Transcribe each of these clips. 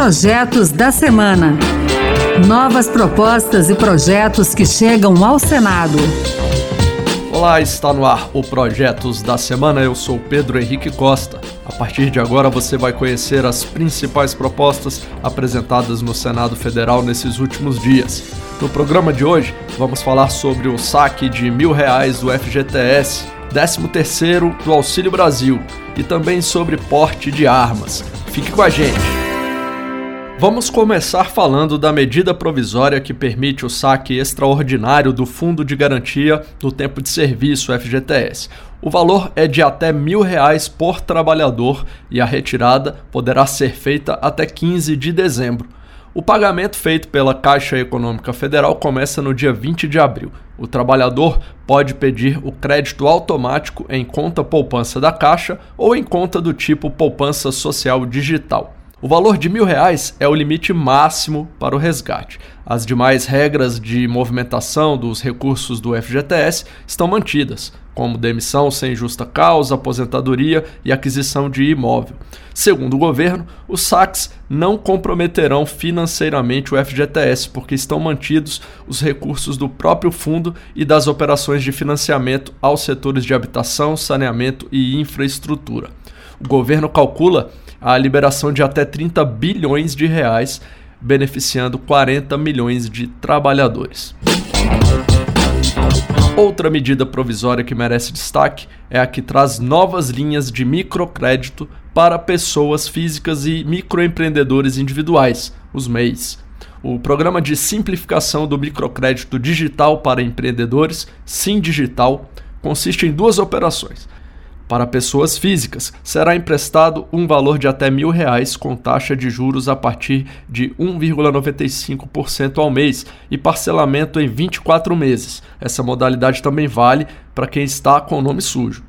Projetos da Semana. Novas propostas e projetos que chegam ao Senado. Olá, está no ar o Projetos da Semana. Eu sou Pedro Henrique Costa. A partir de agora você vai conhecer as principais propostas apresentadas no Senado Federal nesses últimos dias. No programa de hoje, vamos falar sobre o saque de mil reais do FGTS, 13 terceiro do Auxílio Brasil e também sobre porte de armas. Fique com a gente! Vamos começar falando da medida provisória que permite o saque extraordinário do Fundo de Garantia do Tempo de Serviço, FGTS. O valor é de até mil reais por trabalhador e a retirada poderá ser feita até 15 de dezembro. O pagamento feito pela Caixa Econômica Federal começa no dia 20 de abril. O trabalhador pode pedir o crédito automático em conta poupança da Caixa ou em conta do tipo poupança social digital. O valor de mil reais é o limite máximo para o resgate. As demais regras de movimentação dos recursos do FGTS estão mantidas, como demissão sem justa causa, aposentadoria e aquisição de imóvel. Segundo o governo, os saques não comprometerão financeiramente o FGTS, porque estão mantidos os recursos do próprio fundo e das operações de financiamento aos setores de habitação, saneamento e infraestrutura. O governo calcula a liberação de até 30 bilhões de reais, beneficiando 40 milhões de trabalhadores. Outra medida provisória que merece destaque é a que traz novas linhas de microcrédito para pessoas físicas e microempreendedores individuais, os MEIs. O Programa de Simplificação do Microcrédito Digital para Empreendedores, Sim Digital, consiste em duas operações para pessoas físicas, será emprestado um valor de até mil reais com taxa de juros a partir de 1,95% ao mês e parcelamento em 24 meses. Essa modalidade também vale para quem está com o nome sujo.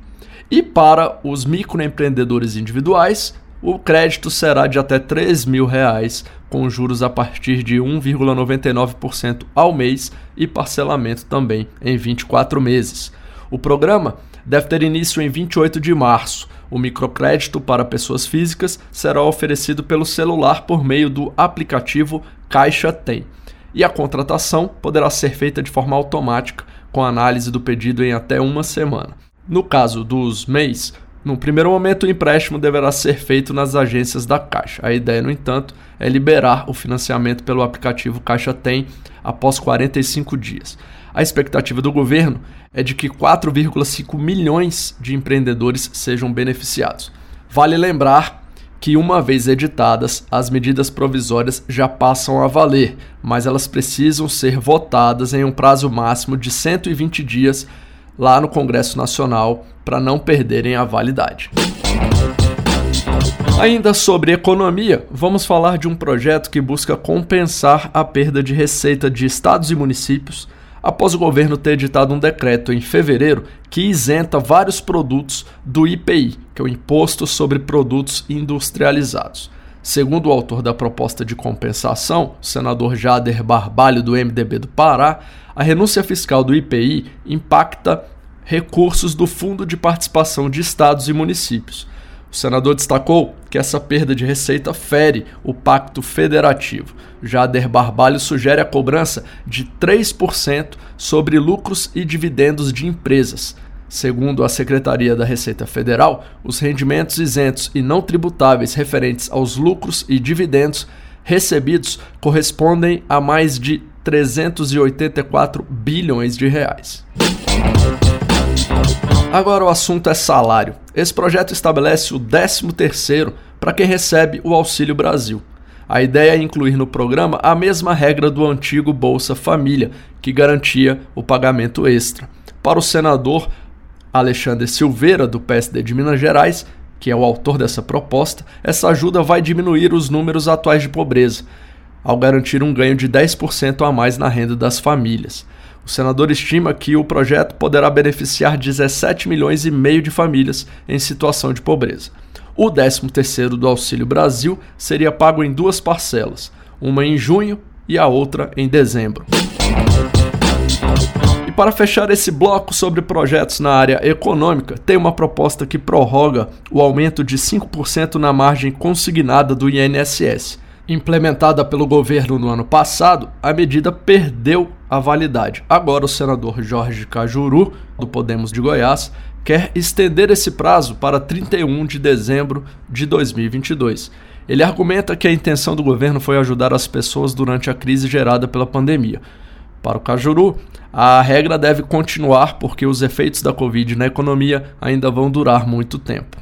E para os microempreendedores individuais, o crédito será de até 3 mil reais, com juros a partir de 1,99% ao mês e parcelamento também em 24 meses. O programa deve ter início em 28 de março. O microcrédito para pessoas físicas será oferecido pelo celular por meio do aplicativo Caixa Tem. E a contratação poderá ser feita de forma automática, com análise do pedido em até uma semana. No caso dos MEIs, no primeiro momento, o empréstimo deverá ser feito nas agências da Caixa. A ideia, no entanto, é liberar o financiamento pelo aplicativo Caixa Tem após 45 dias. A expectativa do governo é de que 4,5 milhões de empreendedores sejam beneficiados. Vale lembrar que, uma vez editadas, as medidas provisórias já passam a valer, mas elas precisam ser votadas em um prazo máximo de 120 dias lá no Congresso Nacional para não perderem a validade. Ainda sobre economia, vamos falar de um projeto que busca compensar a perda de receita de estados e municípios após o governo ter editado um decreto em fevereiro que isenta vários produtos do IPI, que é o Imposto sobre Produtos Industrializados. Segundo o autor da proposta de compensação, o senador Jader Barbalho, do MDB do Pará, a renúncia fiscal do IPI impacta recursos do Fundo de Participação de Estados e Municípios. O senador destacou que essa perda de receita fere o pacto federativo. Jader Barbalho sugere a cobrança de 3% sobre lucros e dividendos de empresas. Segundo a Secretaria da Receita Federal, os rendimentos isentos e não tributáveis referentes aos lucros e dividendos recebidos correspondem a mais de 384 bilhões de reais. Agora o assunto é salário. Esse projeto estabelece o 13º para quem recebe o Auxílio Brasil. A ideia é incluir no programa a mesma regra do antigo Bolsa Família, que garantia o pagamento extra. Para o senador Alexandre Silveira, do PSD de Minas Gerais, que é o autor dessa proposta, essa ajuda vai diminuir os números atuais de pobreza, ao garantir um ganho de 10% a mais na renda das famílias. O senador estima que o projeto poderá beneficiar 17 milhões e meio de famílias em situação de pobreza. O 13º do Auxílio Brasil seria pago em duas parcelas, uma em junho e a outra em dezembro. E para fechar esse bloco sobre projetos na área econômica, tem uma proposta que prorroga o aumento de 5% na margem consignada do INSS Implementada pelo governo no ano passado, a medida perdeu a validade. Agora, o senador Jorge Cajuru, do Podemos de Goiás, quer estender esse prazo para 31 de dezembro de 2022. Ele argumenta que a intenção do governo foi ajudar as pessoas durante a crise gerada pela pandemia. Para o Cajuru, a regra deve continuar porque os efeitos da Covid na economia ainda vão durar muito tempo.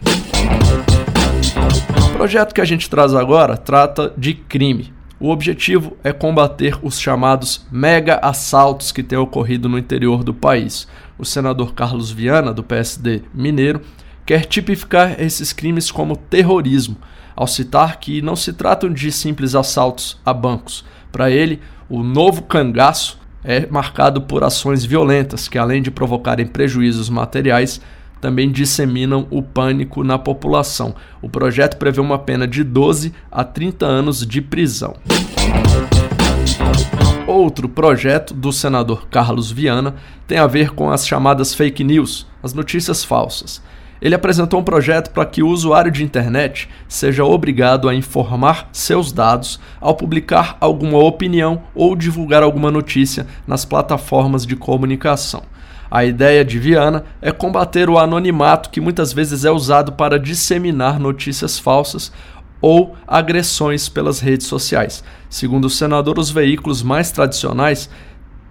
Projeto que a gente traz agora trata de crime. O objetivo é combater os chamados mega assaltos que têm ocorrido no interior do país. O senador Carlos Viana, do PSD mineiro, quer tipificar esses crimes como terrorismo ao citar que não se tratam de simples assaltos a bancos. Para ele, o novo cangaço é marcado por ações violentas que, além de provocarem prejuízos materiais, também disseminam o pânico na população. O projeto prevê uma pena de 12 a 30 anos de prisão. Outro projeto do senador Carlos Viana tem a ver com as chamadas fake news, as notícias falsas. Ele apresentou um projeto para que o usuário de internet seja obrigado a informar seus dados ao publicar alguma opinião ou divulgar alguma notícia nas plataformas de comunicação. A ideia de Viana é combater o anonimato que muitas vezes é usado para disseminar notícias falsas ou agressões pelas redes sociais. Segundo o senador, os veículos mais tradicionais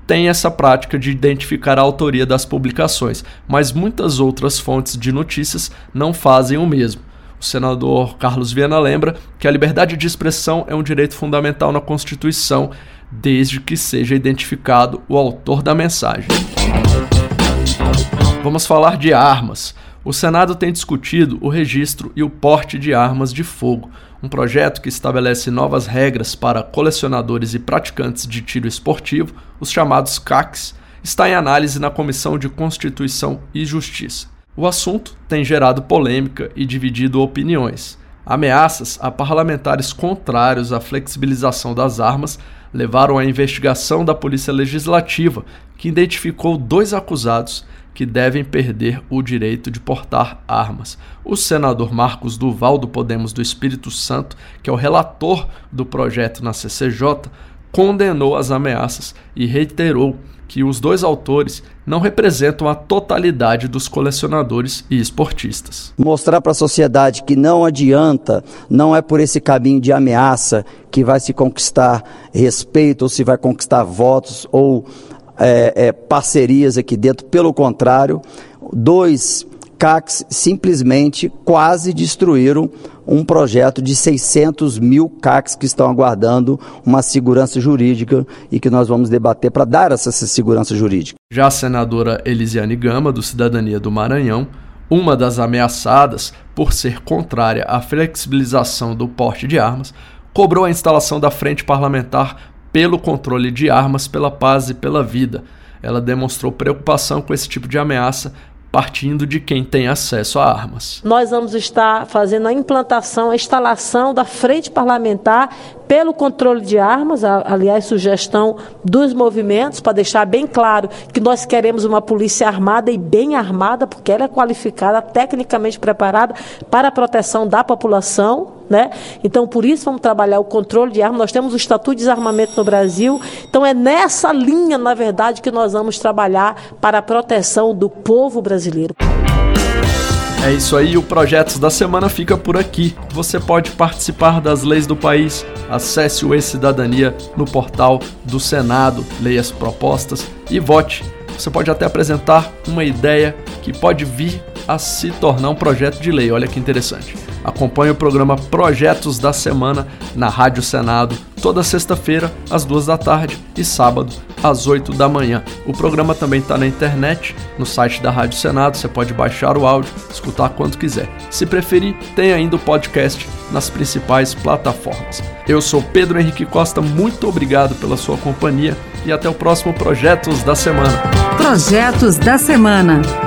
tem essa prática de identificar a autoria das publicações, mas muitas outras fontes de notícias não fazem o mesmo. O senador Carlos Viana lembra que a liberdade de expressão é um direito fundamental na Constituição, desde que seja identificado o autor da mensagem. Vamos falar de armas. O Senado tem discutido o registro e o porte de armas de fogo, um projeto que estabelece novas regras para colecionadores e praticantes de tiro esportivo, os chamados CACs, está em análise na Comissão de Constituição e Justiça. O assunto tem gerado polêmica e dividido opiniões. Ameaças a parlamentares contrários à flexibilização das armas levaram à investigação da Polícia Legislativa, que identificou dois acusados que devem perder o direito de portar armas. O senador Marcos Duval, do Podemos do Espírito Santo, que é o relator do projeto na CCJ, condenou as ameaças e reiterou que os dois autores não representam a totalidade dos colecionadores e esportistas. Mostrar para a sociedade que não adianta, não é por esse caminho de ameaça que vai se conquistar respeito ou se vai conquistar votos ou é, é, parcerias aqui dentro, pelo contrário, dois CACs simplesmente quase destruíram um projeto de 600 mil CACs que estão aguardando uma segurança jurídica e que nós vamos debater para dar essa segurança jurídica. Já a senadora Elisiane Gama, do Cidadania do Maranhão, uma das ameaçadas por ser contrária à flexibilização do porte de armas, cobrou a instalação da frente parlamentar pelo controle de armas, pela paz e pela vida. Ela demonstrou preocupação com esse tipo de ameaça, partindo de quem tem acesso a armas. Nós vamos estar fazendo a implantação, a instalação da frente parlamentar pelo controle de armas, aliás, sugestão dos movimentos, para deixar bem claro que nós queremos uma polícia armada e bem armada, porque ela é qualificada, tecnicamente preparada para a proteção da população. Né? Então, por isso, vamos trabalhar o controle de armas. Nós temos o Estatuto de Desarmamento no Brasil. Então, é nessa linha, na verdade, que nós vamos trabalhar para a proteção do povo brasileiro. É isso aí, o Projetos da Semana fica por aqui. Você pode participar das leis do país. Acesse o E-Cidadania no portal do Senado, leia as propostas e vote. Você pode até apresentar uma ideia que pode vir a se tornar um projeto de lei. Olha que interessante. Acompanhe o programa Projetos da Semana na Rádio Senado toda sexta-feira às duas da tarde e sábado às 8 da manhã. O programa também está na internet, no site da Rádio Senado, você pode baixar o áudio, escutar quando quiser. Se preferir, tem ainda o podcast nas principais plataformas. Eu sou Pedro Henrique Costa, muito obrigado pela sua companhia e até o próximo Projetos da Semana. Projetos da Semana.